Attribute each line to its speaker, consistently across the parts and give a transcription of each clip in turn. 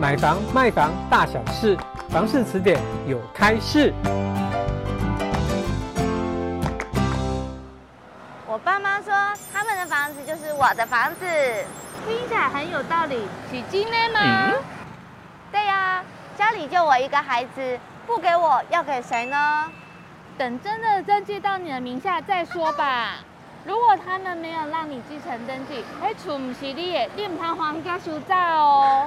Speaker 1: 买房卖房大小事，房事词典有开示。
Speaker 2: 我爸妈说，他们的房子就是我的房子，
Speaker 3: 听起来很有道理。是真的吗？
Speaker 2: 嗯、对呀、啊，家里就我一个孩子，不给我要给谁呢？
Speaker 3: 等真的登记到你的名下再说吧。如果他们没有让你继承登记，哎，厝不是你的，你唔通还家收债哦。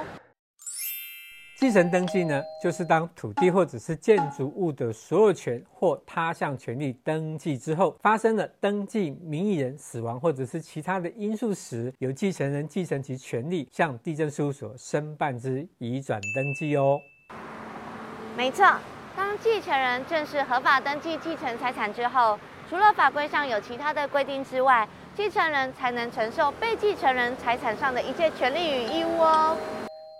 Speaker 1: 继承登记呢，就是当土地或者是建筑物的所有权或他项权利登记之后，发生了登记名义人死亡或者是其他的因素时，由继承人继承其权利，向地政事务所申办之移转登记哦。
Speaker 2: 没错，当继承人正式合法登记继承财产之后，除了法规上有其他的规定之外，继承人才能承受被继承人财产上的一切权利与义务哦。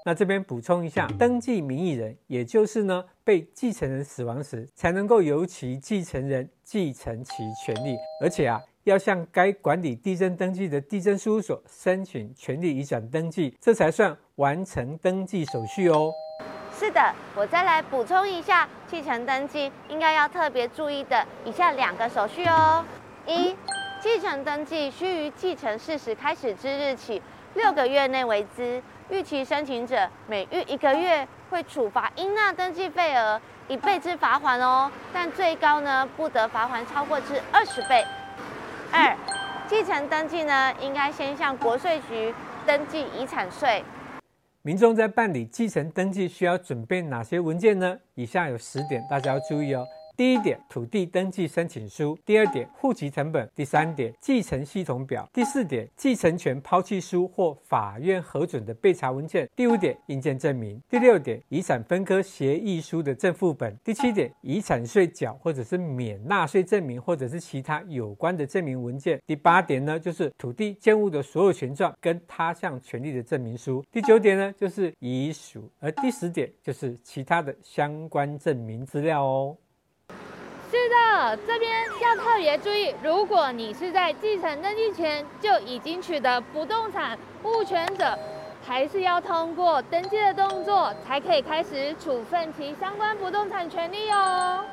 Speaker 1: 那这边补充一下，登记名义人，也就是呢，被继承人死亡时，才能够由其继承人继承其权利，而且啊，要向该管理地政登记的地政事务所申请权利移转登记，这才算完成登记手续哦。
Speaker 2: 是的，我再来补充一下，继承登记应该要特别注意的以下两个手续哦。一，继承登记须于继承事实开始之日起六个月内为之。逾期申请者，每逾一个月会处罚应纳登记费额一倍之罚锾哦，但最高呢不得罚锾超过至二十倍。二，继承登记呢应该先向国税局登记遗产税。
Speaker 1: 民众在办理继承登记需要准备哪些文件呢？以下有十点，大家要注意哦。第一点，土地登记申请书；第二点，户籍成本；第三点，继承系统表；第四点，继承权抛弃书或法院核准的备查文件；第五点，印鉴证明；第六点，遗产分割协议书的正副本；第七点，遗产税缴或者是免纳税证明或者是其他有关的证明文件；第八点呢，就是土地建物的所有权状跟他项权利的证明书；第九点呢，就是遗属；而第十点就是其他的相关证明资料哦。
Speaker 3: 是的，这边要特别注意，如果你是在继承登记前就已经取得不动产物权者，还是要通过登记的动作，才可以开始处分其相关不动产权利哦。